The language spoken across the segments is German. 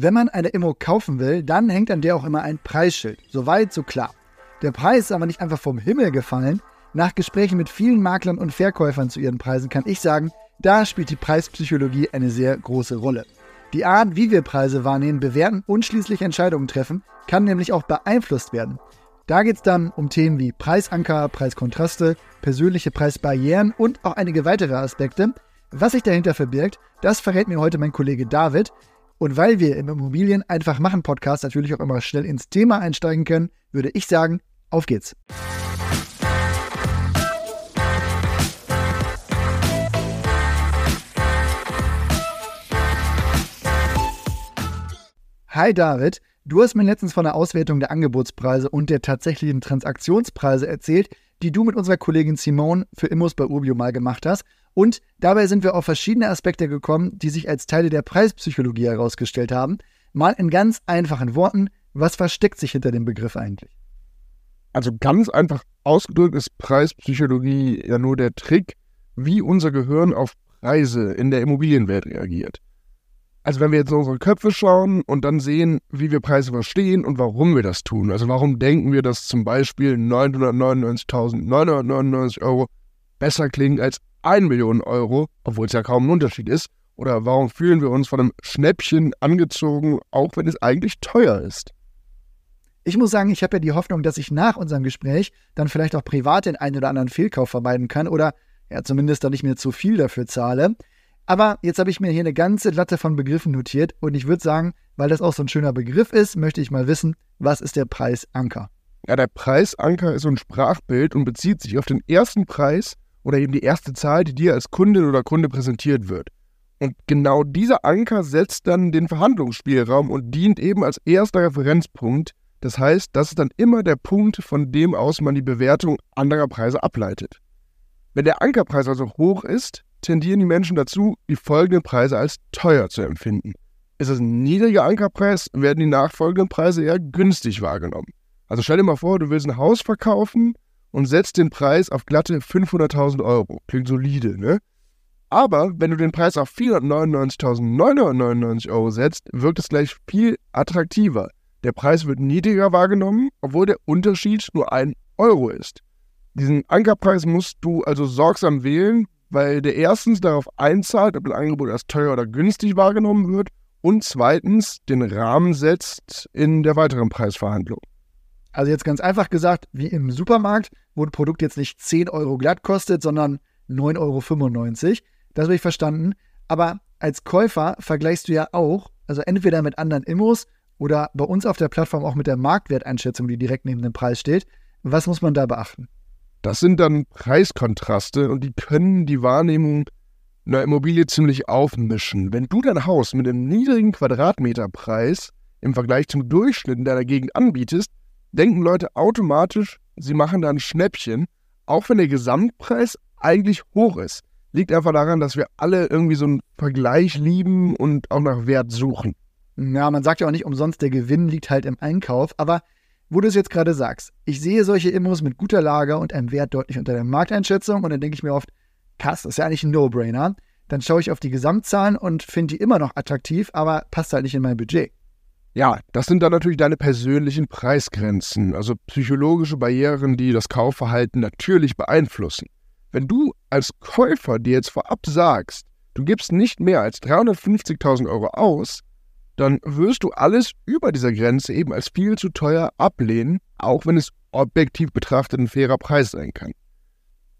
Wenn man eine Immo kaufen will, dann hängt an der auch immer ein Preisschild. Soweit, so klar. Der Preis ist aber nicht einfach vom Himmel gefallen. Nach Gesprächen mit vielen Maklern und Verkäufern zu ihren Preisen kann ich sagen, da spielt die Preispsychologie eine sehr große Rolle. Die Art, wie wir Preise wahrnehmen, bewerten und schließlich Entscheidungen treffen, kann nämlich auch beeinflusst werden. Da geht es dann um Themen wie Preisanker, Preiskontraste, persönliche Preisbarrieren und auch einige weitere Aspekte. Was sich dahinter verbirgt, das verrät mir heute mein Kollege David. Und weil wir im Immobilien einfach machen Podcast natürlich auch immer schnell ins Thema einsteigen können, würde ich sagen, auf geht's. Hi David, du hast mir letztens von der Auswertung der Angebotspreise und der tatsächlichen Transaktionspreise erzählt, die du mit unserer Kollegin Simone für Immos bei Urbio mal gemacht hast. Und dabei sind wir auf verschiedene Aspekte gekommen, die sich als Teile der Preispsychologie herausgestellt haben. Mal in ganz einfachen Worten, was versteckt sich hinter dem Begriff eigentlich? Also ganz einfach ausgedrückt ist Preispsychologie ja nur der Trick, wie unser Gehirn auf Preise in der Immobilienwelt reagiert. Also wenn wir jetzt in unsere Köpfe schauen und dann sehen, wie wir Preise verstehen und warum wir das tun. Also warum denken wir, dass zum Beispiel 999.999 Euro besser klingt als 1 Million Euro, obwohl es ja kaum ein Unterschied ist. Oder warum fühlen wir uns von einem Schnäppchen angezogen, auch wenn es eigentlich teuer ist? Ich muss sagen, ich habe ja die Hoffnung, dass ich nach unserem Gespräch dann vielleicht auch privat den einen oder anderen Fehlkauf vermeiden kann oder ja zumindest dann nicht mehr zu viel dafür zahle. Aber jetzt habe ich mir hier eine ganze Latte von Begriffen notiert und ich würde sagen, weil das auch so ein schöner Begriff ist, möchte ich mal wissen, was ist der Preisanker? Ja, der Preisanker ist so ein Sprachbild und bezieht sich auf den ersten Preis oder eben die erste Zahl, die dir als Kundin oder Kunde präsentiert wird. Und genau dieser Anker setzt dann den Verhandlungsspielraum und dient eben als erster Referenzpunkt. Das heißt, das ist dann immer der Punkt, von dem aus man die Bewertung anderer Preise ableitet. Wenn der Ankerpreis also hoch ist, tendieren die Menschen dazu, die folgenden Preise als teuer zu empfinden. Ist es ein niedriger Ankerpreis, werden die nachfolgenden Preise eher günstig wahrgenommen. Also stell dir mal vor, du willst ein Haus verkaufen und setzt den Preis auf glatte 500.000 Euro. Klingt solide, ne? Aber wenn du den Preis auf 499.999 Euro setzt, wirkt es gleich viel attraktiver. Der Preis wird niedriger wahrgenommen, obwohl der Unterschied nur ein Euro ist. Diesen Ankerpreis musst du also sorgsam wählen, weil der erstens darauf einzahlt, ob ein Angebot als teuer oder günstig wahrgenommen wird und zweitens den Rahmen setzt in der weiteren Preisverhandlung. Also jetzt ganz einfach gesagt, wie im Supermarkt, wo ein Produkt jetzt nicht 10 Euro glatt kostet, sondern 9,95 Euro. Das habe ich verstanden. Aber als Käufer vergleichst du ja auch, also entweder mit anderen Immos oder bei uns auf der Plattform auch mit der Marktwerteinschätzung, die direkt neben dem Preis steht. Was muss man da beachten? Das sind dann Preiskontraste und die können die Wahrnehmung einer Immobilie ziemlich aufmischen. Wenn du dein Haus mit einem niedrigen Quadratmeterpreis im Vergleich zum Durchschnitt in deiner Gegend anbietest, denken Leute automatisch, sie machen da ein Schnäppchen, auch wenn der Gesamtpreis eigentlich hoch ist. Liegt einfach daran, dass wir alle irgendwie so einen Vergleich lieben und auch nach Wert suchen. Ja, man sagt ja auch nicht umsonst, der Gewinn liegt halt im Einkauf, aber wo du es jetzt gerade sagst, ich sehe solche Immos mit guter Lage und einem Wert deutlich unter der Markteinschätzung und dann denke ich mir oft, krass, das ist ja eigentlich ein No-Brainer. Dann schaue ich auf die Gesamtzahlen und finde die immer noch attraktiv, aber passt halt nicht in mein Budget. Ja, das sind dann natürlich deine persönlichen Preisgrenzen, also psychologische Barrieren, die das Kaufverhalten natürlich beeinflussen. Wenn du als Käufer dir jetzt vorab sagst, du gibst nicht mehr als 350.000 Euro aus, dann wirst du alles über dieser Grenze eben als viel zu teuer ablehnen, auch wenn es objektiv betrachtet ein fairer Preis sein kann.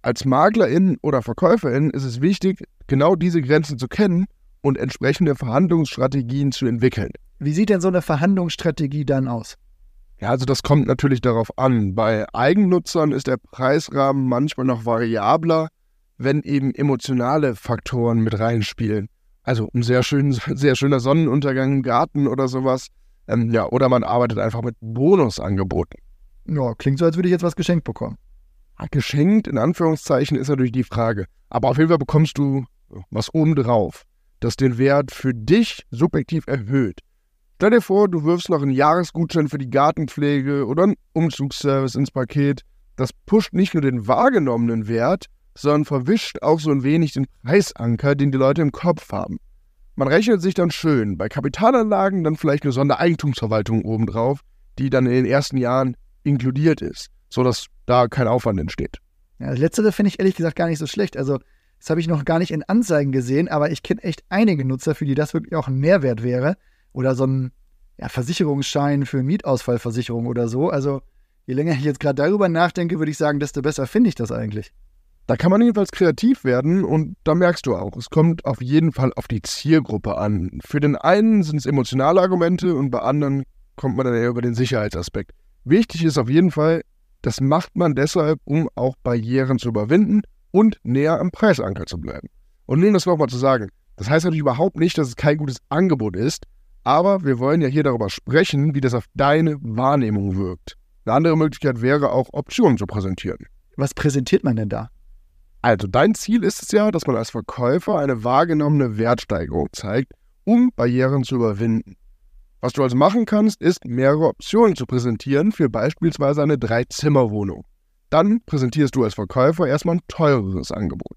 Als Maklerin oder Verkäuferin ist es wichtig, genau diese Grenzen zu kennen und entsprechende Verhandlungsstrategien zu entwickeln. Wie sieht denn so eine Verhandlungsstrategie dann aus? Ja, also das kommt natürlich darauf an. Bei Eigennutzern ist der Preisrahmen manchmal noch variabler, wenn eben emotionale Faktoren mit reinspielen. Also ein sehr, schön, sehr schöner Sonnenuntergang im Garten oder sowas. Ähm, ja, oder man arbeitet einfach mit Bonusangeboten. Ja, klingt so, als würde ich jetzt was geschenkt bekommen. Geschenkt, in Anführungszeichen, ist natürlich die Frage. Aber auf jeden Fall bekommst du was obendrauf, das den Wert für dich subjektiv erhöht. Stell dir vor, du wirfst noch einen Jahresgutschein für die Gartenpflege oder einen Umzugsservice ins Paket. Das pusht nicht nur den wahrgenommenen Wert, sondern verwischt auch so ein wenig den Preisanker, den die Leute im Kopf haben. Man rechnet sich dann schön. Bei Kapitalanlagen dann vielleicht eine Sondereigentumsverwaltung obendrauf, die dann in den ersten Jahren inkludiert ist, sodass da kein Aufwand entsteht. Ja, das letztere finde ich ehrlich gesagt gar nicht so schlecht. Also, das habe ich noch gar nicht in Anzeigen gesehen, aber ich kenne echt einige Nutzer, für die das wirklich auch ein Mehrwert wäre. Oder so ein ja, Versicherungsschein für Mietausfallversicherung oder so. Also, je länger ich jetzt gerade darüber nachdenke, würde ich sagen, desto besser finde ich das eigentlich. Da kann man jedenfalls kreativ werden und da merkst du auch, es kommt auf jeden Fall auf die Zielgruppe an. Für den einen sind es emotionale Argumente und bei anderen kommt man dann eher über den Sicherheitsaspekt. Wichtig ist auf jeden Fall, das macht man deshalb, um auch Barrieren zu überwinden und näher am Preisanker zu bleiben. Und nun das nochmal zu sagen, das heißt natürlich überhaupt nicht, dass es kein gutes Angebot ist, aber wir wollen ja hier darüber sprechen, wie das auf deine Wahrnehmung wirkt. Eine andere Möglichkeit wäre auch Optionen zu präsentieren. Was präsentiert man denn da? Also dein Ziel ist es ja, dass man als Verkäufer eine wahrgenommene Wertsteigerung zeigt, um Barrieren zu überwinden. Was du also machen kannst, ist mehrere Optionen zu präsentieren für beispielsweise eine Drei-Zimmer-Wohnung. Dann präsentierst du als Verkäufer erstmal ein teureres Angebot.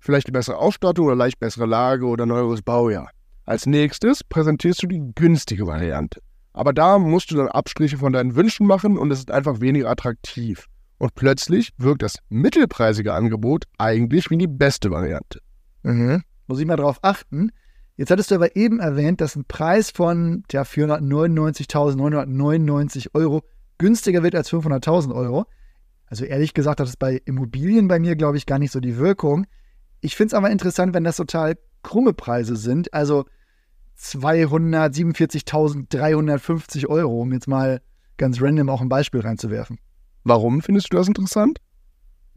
Vielleicht eine bessere Ausstattung oder leicht bessere Lage oder neueres Baujahr. Als nächstes präsentierst du die günstige Variante. Aber da musst du dann Abstriche von deinen Wünschen machen und es ist einfach weniger attraktiv. Und plötzlich wirkt das mittelpreisige Angebot eigentlich wie die beste Variante. Mhm. Muss ich mal drauf achten, Jetzt hattest du aber eben erwähnt, dass ein Preis von ja, 499.999 Euro günstiger wird als 500.000 Euro. Also ehrlich gesagt hat es bei Immobilien bei mir, glaube ich, gar nicht so die Wirkung. Ich finde es aber interessant, wenn das total krumme Preise sind. Also 247.350 Euro, um jetzt mal ganz random auch ein Beispiel reinzuwerfen. Warum findest du das interessant?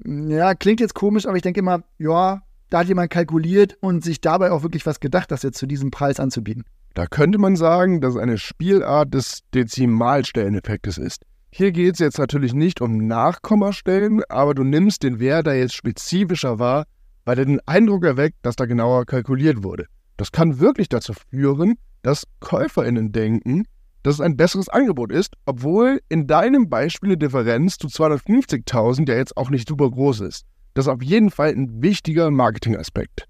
Ja, klingt jetzt komisch, aber ich denke immer, ja, da hat jemand kalkuliert und sich dabei auch wirklich was gedacht, das jetzt zu diesem Preis anzubieten. Da könnte man sagen, dass es eine Spielart des Dezimalstelleneffektes ist. Hier geht es jetzt natürlich nicht um Nachkommastellen, aber du nimmst den Wert, der jetzt spezifischer war, weil er den Eindruck erweckt, dass da genauer kalkuliert wurde. Das kann wirklich dazu führen, dass KäuferInnen denken, dass es ein besseres Angebot ist, obwohl in deinem Beispiel die Differenz zu 250.000 ja jetzt auch nicht super groß ist. Das ist auf jeden Fall ein wichtiger Marketingaspekt.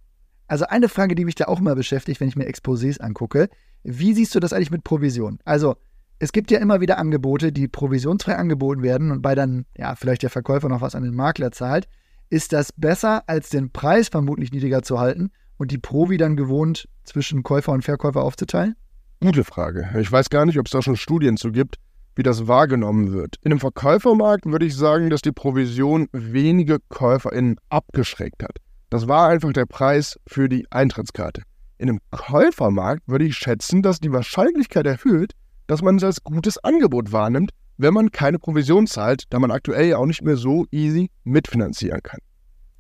Also eine Frage, die mich da auch mal beschäftigt, wenn ich mir Exposés angucke. Wie siehst du das eigentlich mit Provision? Also es gibt ja immer wieder Angebote, die provisionsfrei angeboten werden und bei dann, ja, vielleicht der Verkäufer noch was an den Makler zahlt. Ist das besser, als den Preis vermutlich niedriger zu halten und die Provi dann gewohnt zwischen Käufer und Verkäufer aufzuteilen? Gute Frage. Ich weiß gar nicht, ob es da schon Studien zu gibt wie das wahrgenommen wird. In einem Verkäufermarkt würde ich sagen, dass die Provision wenige KäuferInnen abgeschreckt hat. Das war einfach der Preis für die Eintrittskarte. In einem Käufermarkt würde ich schätzen, dass die Wahrscheinlichkeit erhöht, dass man es als gutes Angebot wahrnimmt, wenn man keine Provision zahlt, da man aktuell ja auch nicht mehr so easy mitfinanzieren kann.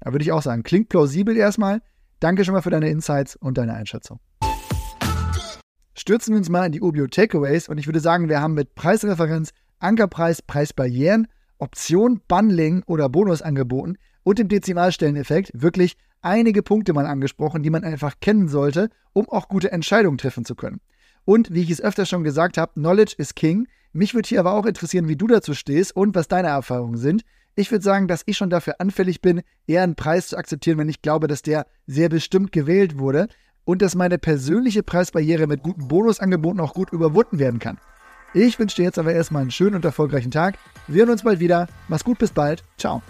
Da würde ich auch sagen, klingt plausibel erstmal. Danke schon mal für deine Insights und deine Einschätzung stürzen wir uns mal in die Ubio Takeaways und ich würde sagen, wir haben mit Preisreferenz, Ankerpreis, Preisbarrieren, Option, Bundling oder Bonusangeboten und dem Dezimalstelleneffekt wirklich einige Punkte mal angesprochen, die man einfach kennen sollte, um auch gute Entscheidungen treffen zu können. Und wie ich es öfter schon gesagt habe, Knowledge is King. Mich würde hier aber auch interessieren, wie du dazu stehst und was deine Erfahrungen sind. Ich würde sagen, dass ich schon dafür anfällig bin, eher einen Preis zu akzeptieren, wenn ich glaube, dass der sehr bestimmt gewählt wurde und dass meine persönliche Preisbarriere mit guten Bonusangeboten auch gut überwunden werden kann. Ich wünsche dir jetzt aber erstmal einen schönen und erfolgreichen Tag. Wir hören uns bald wieder. Mach's gut, bis bald. Ciao.